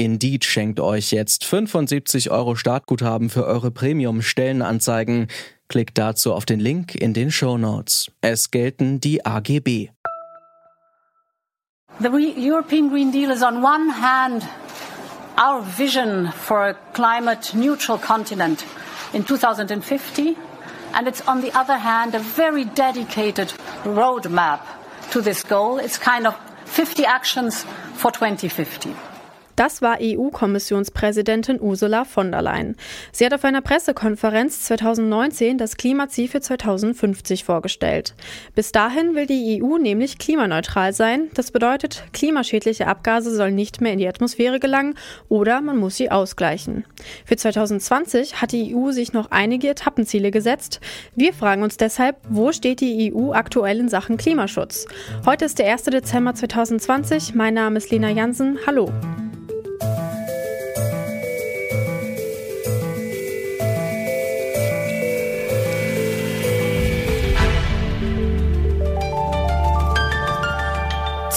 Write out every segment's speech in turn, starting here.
Indeed schenkt euch jetzt 75 Euro Startguthaben für eure Premium-Stellenanzeigen. Klickt dazu auf den Link in den Show Notes. Es gelten die AGB. The European Green Deal is on one hand our vision for a climate neutral continent in 2050 and it's on the other hand a very dedicated roadmap to this goal. It's kind of 50 actions for 2050. Das war EU-Kommissionspräsidentin Ursula von der Leyen. Sie hat auf einer Pressekonferenz 2019 das Klimaziel für 2050 vorgestellt. Bis dahin will die EU nämlich klimaneutral sein. Das bedeutet, klimaschädliche Abgase sollen nicht mehr in die Atmosphäre gelangen oder man muss sie ausgleichen. Für 2020 hat die EU sich noch einige Etappenziele gesetzt. Wir fragen uns deshalb, wo steht die EU aktuell in Sachen Klimaschutz? Heute ist der 1. Dezember 2020. Mein Name ist Lena Jansen. Hallo.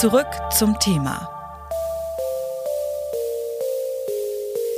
Zurück zum Thema.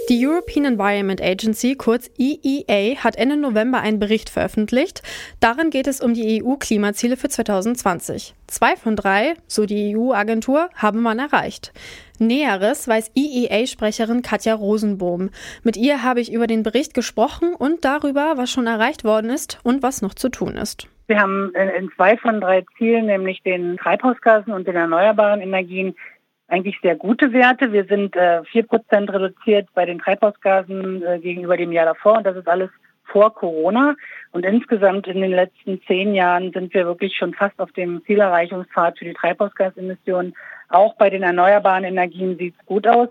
Die European Environment Agency, kurz EEA, hat Ende November einen Bericht veröffentlicht. Darin geht es um die EU-Klimaziele für 2020. Zwei von drei, so die EU-Agentur, habe man erreicht. Näheres weiß EEA-Sprecherin Katja Rosenbohm. Mit ihr habe ich über den Bericht gesprochen und darüber, was schon erreicht worden ist und was noch zu tun ist. Wir haben in zwei von drei Zielen, nämlich den Treibhausgasen und den erneuerbaren Energien, eigentlich sehr gute Werte. Wir sind äh, vier äh, Prozent reduziert bei den Treibhausgasen äh, gegenüber dem Jahr davor und das ist alles vor Corona. Und insgesamt in den letzten zehn Jahren sind wir wirklich schon fast auf dem Zielerreichungspfad für die Treibhausgasemissionen. Auch bei den erneuerbaren Energien sieht es gut aus.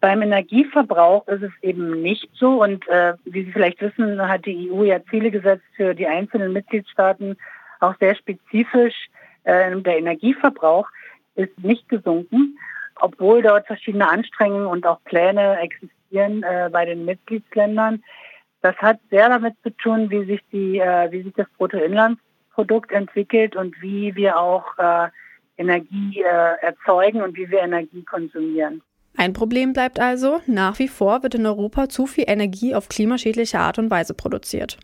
Beim Energieverbrauch ist es eben nicht so. Und äh, wie Sie vielleicht wissen, hat die EU ja Ziele gesetzt für die einzelnen Mitgliedstaaten, auch sehr spezifisch. Äh, der Energieverbrauch ist nicht gesunken, obwohl dort verschiedene Anstrengungen und auch Pläne existieren äh, bei den Mitgliedsländern. Das hat sehr damit zu tun, wie sich die, äh, wie sich das Bruttoinlandsprodukt entwickelt und wie wir auch äh, Energie äh, erzeugen und wie wir Energie konsumieren. Ein Problem bleibt also, nach wie vor wird in Europa zu viel Energie auf klimaschädliche Art und Weise produziert.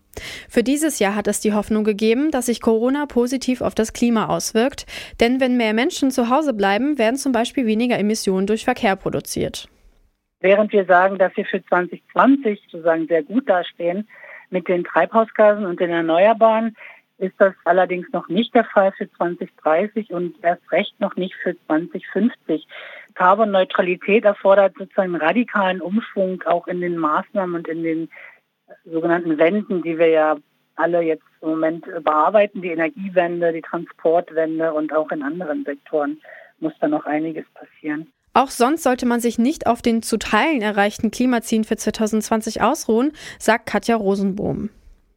Für dieses Jahr hat es die Hoffnung gegeben, dass sich Corona positiv auf das Klima auswirkt, denn wenn mehr Menschen zu Hause bleiben, werden zum Beispiel weniger Emissionen durch Verkehr produziert. Während wir sagen, dass wir für 2020 sozusagen sehr gut dastehen mit den Treibhausgasen und den Erneuerbaren, ist das allerdings noch nicht der Fall für 2030 und erst recht noch nicht für 2050. Carbon-Neutralität erfordert sozusagen radikalen Umschwung auch in den Maßnahmen und in den sogenannten Wenden, die wir ja alle jetzt im Moment bearbeiten, die Energiewende, die Transportwende und auch in anderen Sektoren muss da noch einiges passieren. Auch sonst sollte man sich nicht auf den zu Teilen erreichten Klimazielen für 2020 ausruhen, sagt Katja Rosenbohm.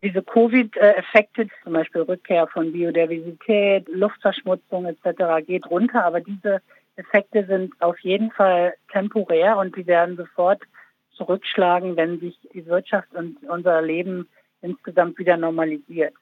Diese Covid-Effekte, zum Beispiel Rückkehr von Biodiversität, Luftverschmutzung etc., geht runter, aber diese Effekte sind auf jeden Fall temporär und die werden sofort zurückschlagen, wenn sich die Wirtschaft und unser Leben insgesamt wieder normalisiert.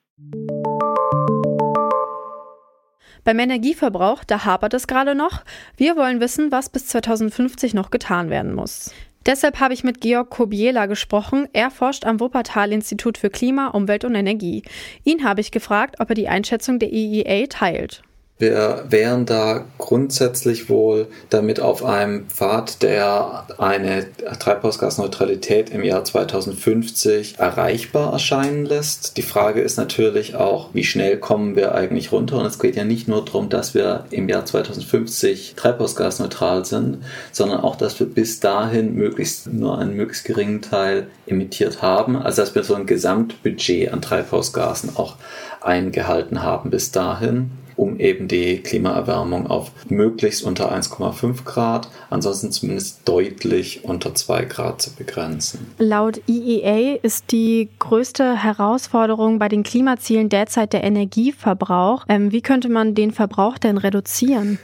Beim Energieverbrauch, da hapert es gerade noch. Wir wollen wissen, was bis 2050 noch getan werden muss. Deshalb habe ich mit Georg Kobiela gesprochen. Er forscht am Wuppertal-Institut für Klima, Umwelt und Energie. Ihn habe ich gefragt, ob er die Einschätzung der EEA teilt. Wir wären da grundsätzlich wohl damit auf einem Pfad, der eine Treibhausgasneutralität im Jahr 2050 erreichbar erscheinen lässt. Die Frage ist natürlich auch, wie schnell kommen wir eigentlich runter? Und es geht ja nicht nur darum, dass wir im Jahr 2050 treibhausgasneutral sind, sondern auch, dass wir bis dahin möglichst nur einen möglichst geringen Teil emittiert haben. Also dass wir so ein Gesamtbudget an Treibhausgasen auch eingehalten haben bis dahin. Um eben die Klimaerwärmung auf möglichst unter 1,5 Grad, ansonsten zumindest deutlich unter 2 Grad zu begrenzen. Laut IEA ist die größte Herausforderung bei den Klimazielen derzeit der Energieverbrauch. Ähm, wie könnte man den Verbrauch denn reduzieren?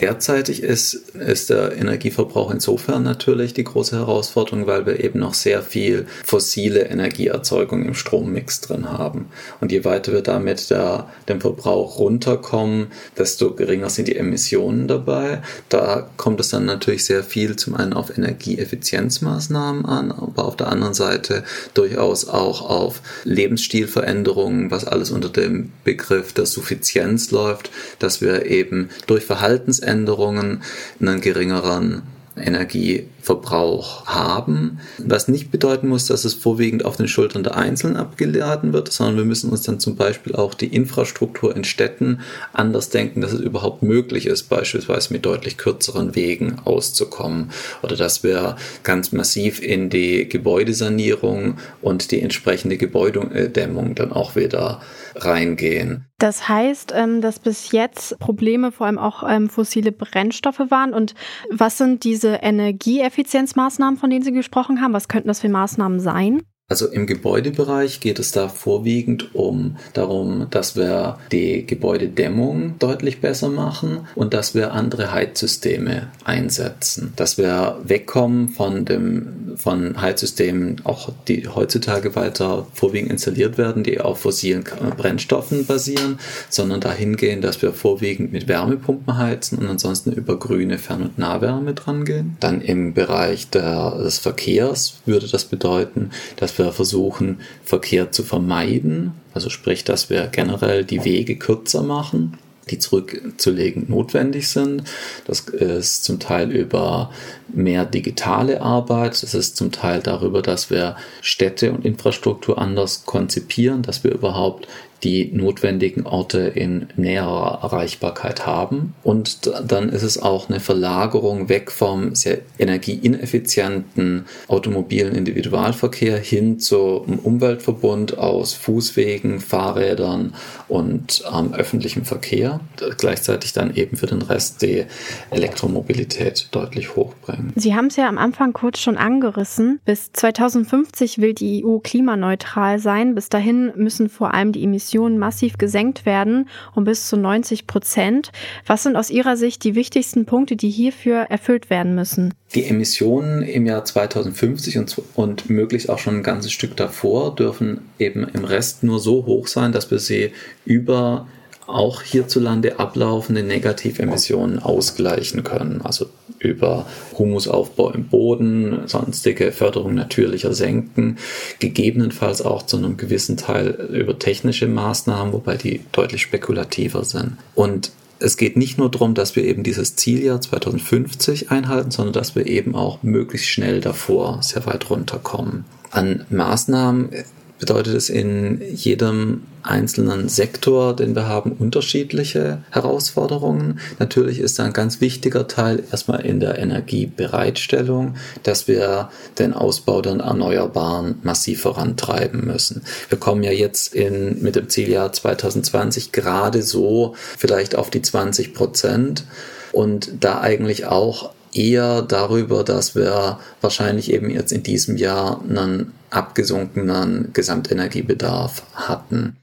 Derzeitig ist, ist der Energieverbrauch insofern natürlich die große Herausforderung, weil wir eben noch sehr viel fossile Energieerzeugung im Strommix drin haben. Und je weiter wir damit der, dem Verbrauch runterkommen, desto geringer sind die Emissionen dabei. Da kommt es dann natürlich sehr viel zum einen auf Energieeffizienzmaßnahmen an, aber auf der anderen Seite durchaus auch auf Lebensstilveränderungen, was alles unter dem Begriff der Suffizienz läuft, dass wir eben durch Verhaltens Verhaltensänderungen einen geringeren Energieverbrauch haben, was nicht bedeuten muss, dass es vorwiegend auf den Schultern der Einzelnen abgeladen wird, sondern wir müssen uns dann zum Beispiel auch die Infrastruktur in Städten anders denken, dass es überhaupt möglich ist, beispielsweise mit deutlich kürzeren Wegen auszukommen oder dass wir ganz massiv in die Gebäudesanierung und die entsprechende Gebäudedämmung dann auch wieder reingehen. Das heißt, ähm, dass bis jetzt Probleme vor allem auch ähm, fossile Brennstoffe waren. Und was sind diese Energieeffizienzmaßnahmen, von denen Sie gesprochen haben? Was könnten das für Maßnahmen sein? Also im Gebäudebereich geht es da vorwiegend um darum, dass wir die Gebäudedämmung deutlich besser machen und dass wir andere Heizsysteme einsetzen, dass wir wegkommen von dem von Heizsystemen, auch die heutzutage weiter vorwiegend installiert werden, die auf fossilen Brennstoffen basieren, sondern dahin gehen, dass wir vorwiegend mit Wärmepumpen heizen und ansonsten über grüne Fern- und Nahwärme dran gehen. Dann im Bereich der, des Verkehrs würde das bedeuten, wir versuchen, Verkehr zu vermeiden. Also sprich, dass wir generell die Wege kürzer machen die zurückzulegen notwendig sind. Das ist zum Teil über mehr digitale Arbeit. Das ist zum Teil darüber, dass wir Städte und Infrastruktur anders konzipieren, dass wir überhaupt die notwendigen Orte in näherer Erreichbarkeit haben. Und dann ist es auch eine Verlagerung weg vom sehr energieineffizienten automobilen Individualverkehr hin zum Umweltverbund aus Fußwegen, Fahrrädern und ähm, öffentlichem Verkehr. Gleichzeitig dann eben für den Rest die Elektromobilität deutlich hochbringen. Sie haben es ja am Anfang kurz schon angerissen. Bis 2050 will die EU klimaneutral sein. Bis dahin müssen vor allem die Emissionen Emissionen massiv gesenkt werden, um bis zu 90 Prozent. Was sind aus Ihrer Sicht die wichtigsten Punkte, die hierfür erfüllt werden müssen? Die Emissionen im Jahr 2050 und, und möglichst auch schon ein ganzes Stück davor dürfen eben im Rest nur so hoch sein, dass wir sie über auch hierzulande ablaufende Negativemissionen ausgleichen können. Also über Humusaufbau im Boden, sonstige Förderung natürlicher Senken, gegebenenfalls auch zu einem gewissen Teil über technische Maßnahmen, wobei die deutlich spekulativer sind. Und es geht nicht nur darum, dass wir eben dieses Zieljahr 2050 einhalten, sondern dass wir eben auch möglichst schnell davor sehr weit runterkommen. An Maßnahmen bedeutet es in jedem einzelnen Sektor, den wir haben, unterschiedliche Herausforderungen. Natürlich ist ein ganz wichtiger Teil erstmal in der Energiebereitstellung, dass wir den Ausbau der Erneuerbaren massiv vorantreiben müssen. Wir kommen ja jetzt in, mit dem Zieljahr 2020 gerade so vielleicht auf die 20 Prozent und da eigentlich auch eher darüber, dass wir wahrscheinlich eben jetzt in diesem Jahr einen abgesunkenen Gesamtenergiebedarf hatten.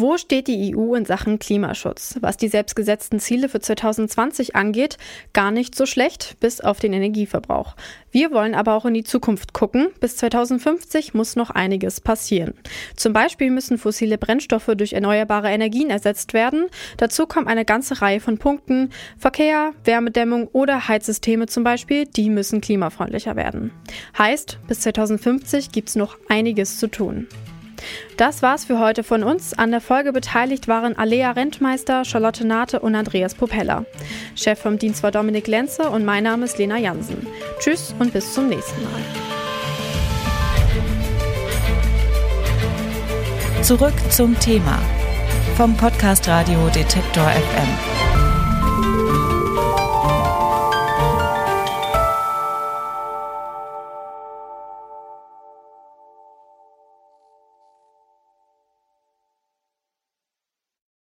Wo steht die EU in Sachen Klimaschutz? Was die selbstgesetzten Ziele für 2020 angeht, gar nicht so schlecht, bis auf den Energieverbrauch. Wir wollen aber auch in die Zukunft gucken. Bis 2050 muss noch einiges passieren. Zum Beispiel müssen fossile Brennstoffe durch erneuerbare Energien ersetzt werden. Dazu kommt eine ganze Reihe von Punkten. Verkehr, Wärmedämmung oder Heizsysteme zum Beispiel, die müssen klimafreundlicher werden. Heißt, bis 2050 gibt es noch einiges zu tun. Das war's für heute von uns. An der Folge beteiligt waren Alea Rentmeister, Charlotte Nate und Andreas Popella. Chef vom Dienst war Dominik Lenze und mein Name ist Lena Jansen. Tschüss und bis zum nächsten Mal. Zurück zum Thema vom Podcast Radio Detektor FM.